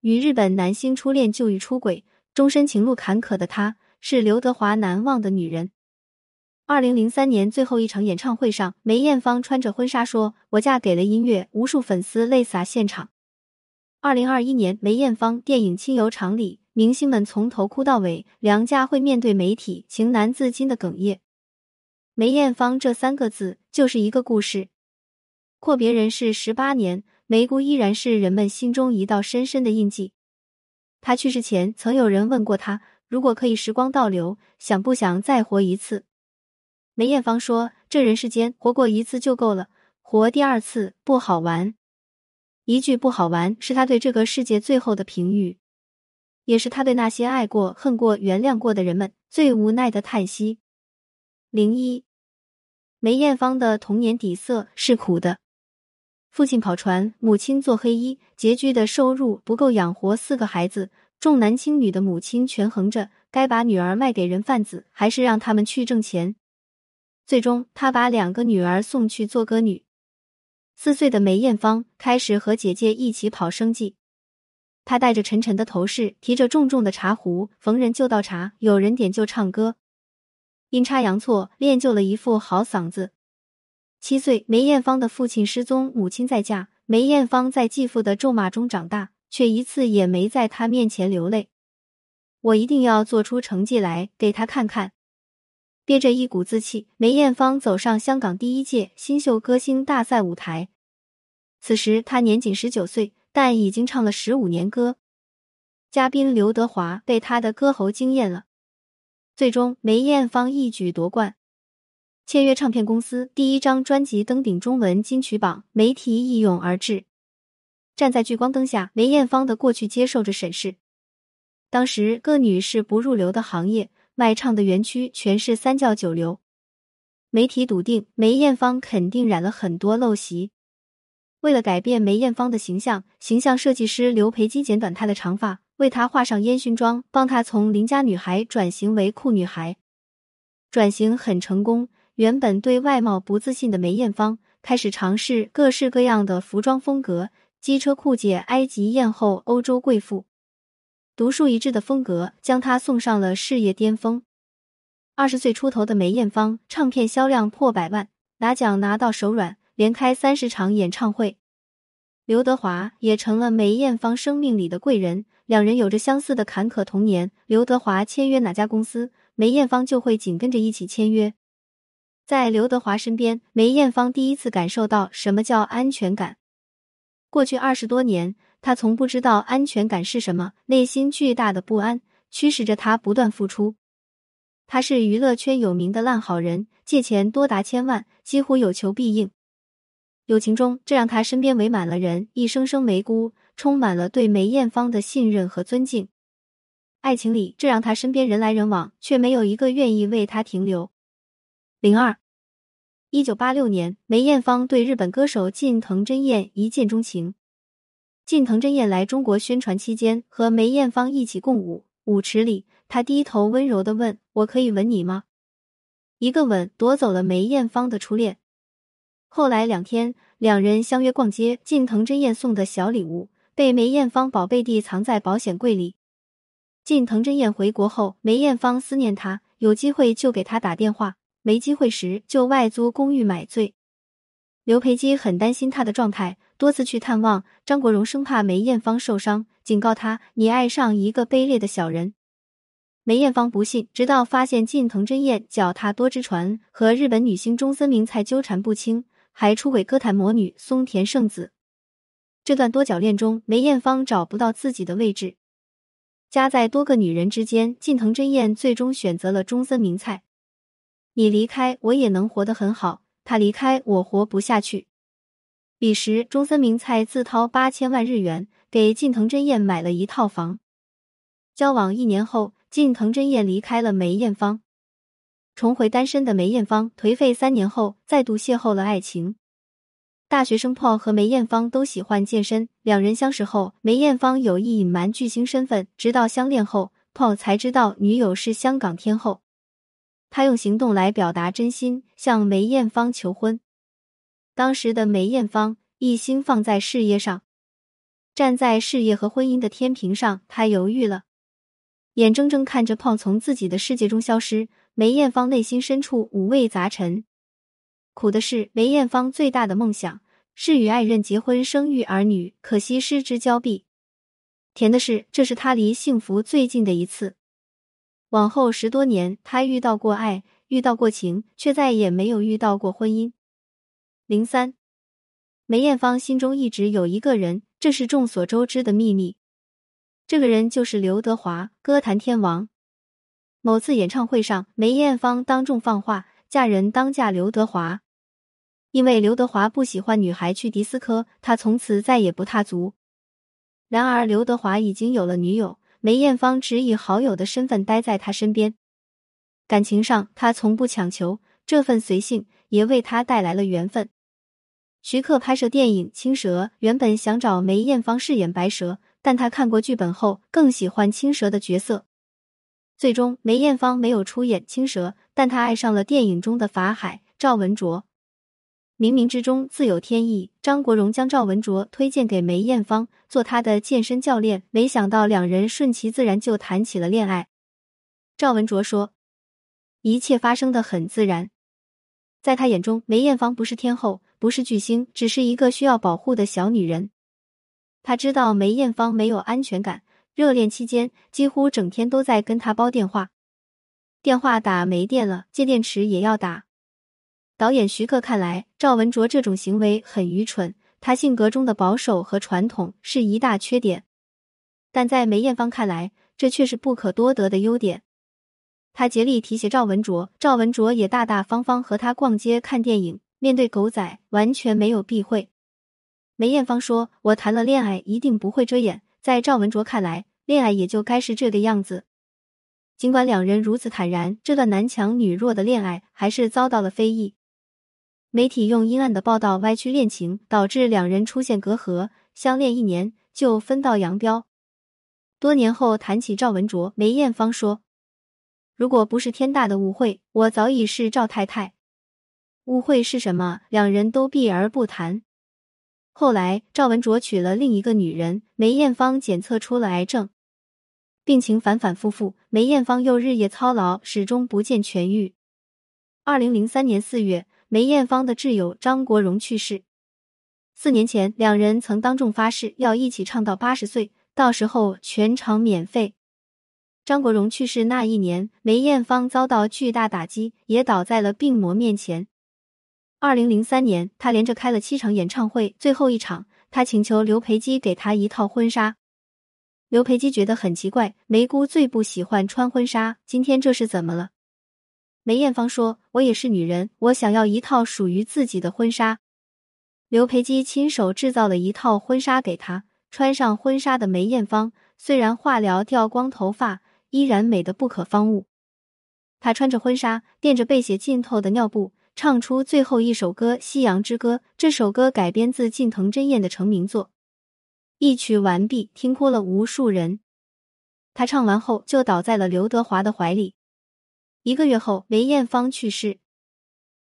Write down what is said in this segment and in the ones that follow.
与日本男星初恋就遇出轨，终身情路坎坷的她，是刘德华难忘的女人。二零零三年最后一场演唱会上，梅艳芳穿着婚纱说：“我嫁给了音乐。”无数粉丝泪洒现场。二零二一年，梅艳芳电影《亲友场》里，明星们从头哭到尾，梁家辉面对媒体情难自禁的哽咽。梅艳芳这三个字就是一个故事。阔别人世十八年，梅姑依然是人们心中一道深深的印记。她去世前，曾有人问过她，如果可以时光倒流，想不想再活一次？梅艳芳说：“这人世间，活过一次就够了，活第二次不好玩。”一句不好玩，是他对这个世界最后的评语，也是他对那些爱过、恨过、原谅过的人们最无奈的叹息。零一，梅艳芳的童年底色是苦的，父亲跑船，母亲做黑衣，拮据的收入不够养活四个孩子，重男轻女的母亲权衡着该把女儿卖给人贩子，还是让他们去挣钱，最终他把两个女儿送去做歌女。四岁的梅艳芳开始和姐姐一起跑生计，她带着沉沉的头饰，提着重重的茶壶，逢人就倒茶，有人点就唱歌，阴差阳错练就了一副好嗓子。七岁，梅艳芳的父亲失踪，母亲再嫁，梅艳芳在继父的咒骂中长大，却一次也没在他面前流泪。我一定要做出成绩来给他看看。憋着一股子气，梅艳芳走上香港第一届新秀歌星大赛舞台。此时她年仅十九岁，但已经唱了十五年歌。嘉宾刘德华被她的歌喉惊艳了，最终梅艳芳一举夺冠，签约唱片公司，第一张专辑登顶中文金曲榜，媒体一拥而至。站在聚光灯下，梅艳芳的过去接受着审视。当时歌女是不入流的行业。卖唱的园区全是三教九流，媒体笃定梅艳芳肯定染了很多陋习。为了改变梅艳芳的形象，形象设计师刘培基剪短她的长发，为她画上烟熏妆，帮她从邻家女孩转型为酷女孩。转型很成功，原本对外貌不自信的梅艳芳开始尝试各式各样的服装风格：机车酷姐、埃及艳后、欧洲贵妇。独树一帜的风格将她送上了事业巅峰。二十岁出头的梅艳芳，唱片销量破百万，拿奖拿到手软，连开三十场演唱会。刘德华也成了梅艳芳生命里的贵人，两人有着相似的坎坷童年。刘德华签约哪家公司，梅艳芳就会紧跟着一起签约。在刘德华身边，梅艳芳第一次感受到什么叫安全感。过去二十多年。她从不知道安全感是什么，内心巨大的不安驱使着她不断付出。他是娱乐圈有名的烂好人，借钱多达千万，几乎有求必应。友情中，这让他身边围满了人，一声声梅姑，充满了对梅艳芳的信任和尊敬。爱情里，这让他身边人来人往，却没有一个愿意为他停留。零二，一九八六年，梅艳芳对日本歌手近藤真彦一见钟情。近藤真彦来中国宣传期间，和梅艳芳一起共舞。舞池里，他低头温柔的问：“我可以吻你吗？”一个吻夺走了梅艳芳的初恋。后来两天，两人相约逛街，近藤真彦送的小礼物被梅艳芳宝贝地藏在保险柜里。近藤真彦回国后，梅艳芳思念他，有机会就给他打电话，没机会时就外租公寓买醉。刘培基很担心他的状态。多次去探望张国荣，生怕梅艳芳受伤，警告他：“你爱上一个卑劣的小人。”梅艳芳不信，直到发现近藤真彦脚踏多只船，和日本女星中森明菜纠缠不清，还出轨歌坛魔女松田圣子。这段多角恋中，梅艳芳找不到自己的位置，夹在多个女人之间，近藤真彦最终选择了中森明菜。你离开，我也能活得很好；他离开，我活不下去。彼时，中森明菜自掏八千万日元给近藤真彦买了一套房。交往一年后，近藤真彦离开了梅艳芳，重回单身的梅艳芳颓废三年后，再度邂逅了爱情。大学生 Paul 和梅艳芳都喜欢健身，两人相识后，梅艳芳有意隐瞒巨星身份，直到相恋后，Paul 才知道女友是香港天后。他用行动来表达真心，向梅艳芳求婚。当时的梅艳芳一心放在事业上，站在事业和婚姻的天平上，他犹豫了，眼睁睁看着胖从自己的世界中消失。梅艳芳内心深处五味杂陈。苦的是，梅艳芳最大的梦想是与爱人结婚、生育儿女，可惜失之交臂。甜的是，这是他离幸福最近的一次。往后十多年，他遇到过爱，遇到过情，却再也没有遇到过婚姻。零三，梅艳芳心中一直有一个人，这是众所周知的秘密。这个人就是刘德华，歌坛天王。某次演唱会上，梅艳芳当众放话，嫁人当嫁刘德华。因为刘德华不喜欢女孩去迪斯科，他从此再也不踏足。然而，刘德华已经有了女友，梅艳芳只以好友的身份待在他身边。感情上，他从不强求，这份随性也为他带来了缘分。徐克拍摄电影《青蛇》，原本想找梅艳芳饰演白蛇，但他看过剧本后更喜欢青蛇的角色。最终，梅艳芳没有出演青蛇，但她爱上了电影中的法海赵文卓。冥冥之中自有天意，张国荣将赵文卓推荐给梅艳芳做他的健身教练，没想到两人顺其自然就谈起了恋爱。赵文卓说：“一切发生的很自然，在他眼中，梅艳芳不是天后，不是巨星，只是一个需要保护的小女人。他知道梅艳芳没有安全感，热恋期间几乎整天都在跟他煲电话，电话打没电了，借电池也要打。”导演徐克看来，赵文卓这种行为很愚蠢。他性格中的保守和传统是一大缺点，但在梅艳芳看来，这却是不可多得的优点。他竭力提携赵文卓，赵文卓也大大方方和他逛街、看电影。面对狗仔，完全没有避讳。梅艳芳说：“我谈了恋爱，一定不会遮掩。”在赵文卓看来，恋爱也就该是这个样子。尽管两人如此坦然，这段男强女弱的恋爱还是遭到了非议。媒体用阴暗的报道歪曲恋情，导致两人出现隔阂。相恋一年就分道扬镳。多年后谈起赵文卓，梅艳芳说：“如果不是天大的误会，我早已是赵太太。误会是什么？两人都避而不谈。后来赵文卓娶了另一个女人，梅艳芳检测出了癌症，病情反反复复，梅艳芳又日夜操劳，始终不见痊愈。二零零三年四月。梅艳芳的挚友张国荣去世。四年前，两人曾当众发誓要一起唱到八十岁，到时候全场免费。张国荣去世那一年，梅艳芳遭到巨大打击，也倒在了病魔面前。二零零三年，他连着开了七场演唱会，最后一场，他请求刘培基给他一套婚纱。刘培基觉得很奇怪，梅姑最不喜欢穿婚纱，今天这是怎么了？梅艳芳说：“我也是女人，我想要一套属于自己的婚纱。”刘培基亲手制造了一套婚纱给她。穿上婚纱的梅艳芳，虽然化疗掉光头发，依然美得不可方物。她穿着婚纱，垫着被血浸透的尿布，唱出最后一首歌《夕阳之歌》。这首歌改编自近藤真彦的成名作。一曲完毕，听哭了无数人。她唱完后，就倒在了刘德华的怀里。一个月后，梅艳芳去世。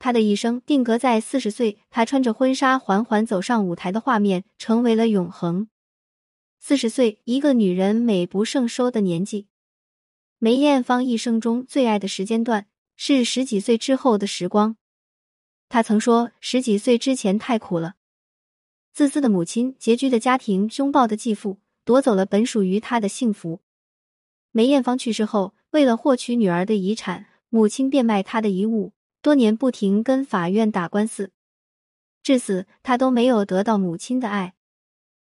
她的一生定格在四十岁，她穿着婚纱缓缓走上舞台的画面，成为了永恒。四十岁，一个女人美不胜收的年纪。梅艳芳一生中最爱的时间段是十几岁之后的时光。她曾说：“十几岁之前太苦了，自私的母亲，拮据的家庭，凶暴的继父，夺走了本属于她的幸福。”梅艳芳去世后。为了获取女儿的遗产，母亲变卖他的遗物，多年不停跟法院打官司，至死他都没有得到母亲的爱。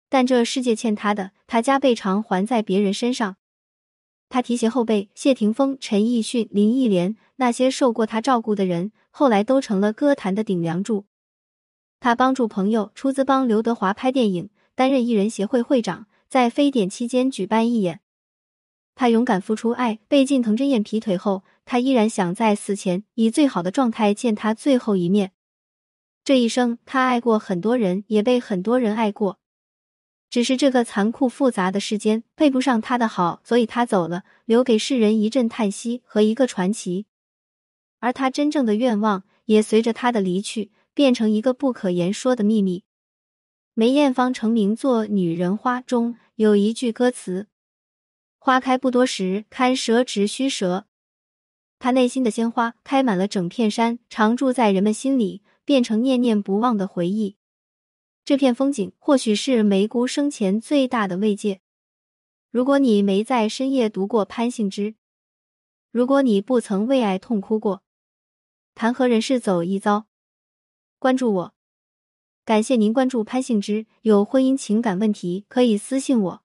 但这世界欠他的，他加倍偿还在别人身上。他提携后辈谢霆锋、陈奕迅、林忆莲那些受过他照顾的人，后来都成了歌坛的顶梁柱。他帮助朋友出资帮刘德华拍电影，担任艺人协会会长，在非典期间举办义演。他勇敢付出爱，被近藤真彦劈腿后，他依然想在死前以最好的状态见他最后一面。这一生，他爱过很多人，也被很多人爱过。只是这个残酷复杂的世间配不上他的好，所以他走了，留给世人一阵叹息和一个传奇。而他真正的愿望，也随着他的离去，变成一个不可言说的秘密。梅艳芳成名作《女人花》中有一句歌词：“花开不多时，看折直须折。”他内心的鲜花开满了整片山，常住在人们心里，变成念念不忘的回忆。这片风景或许是梅姑生前最大的慰藉。如果你没在深夜读过潘幸之，如果你不曾为爱痛哭过，谈何人世走一遭？关注我。感谢您关注潘幸之，有婚姻情感问题可以私信我。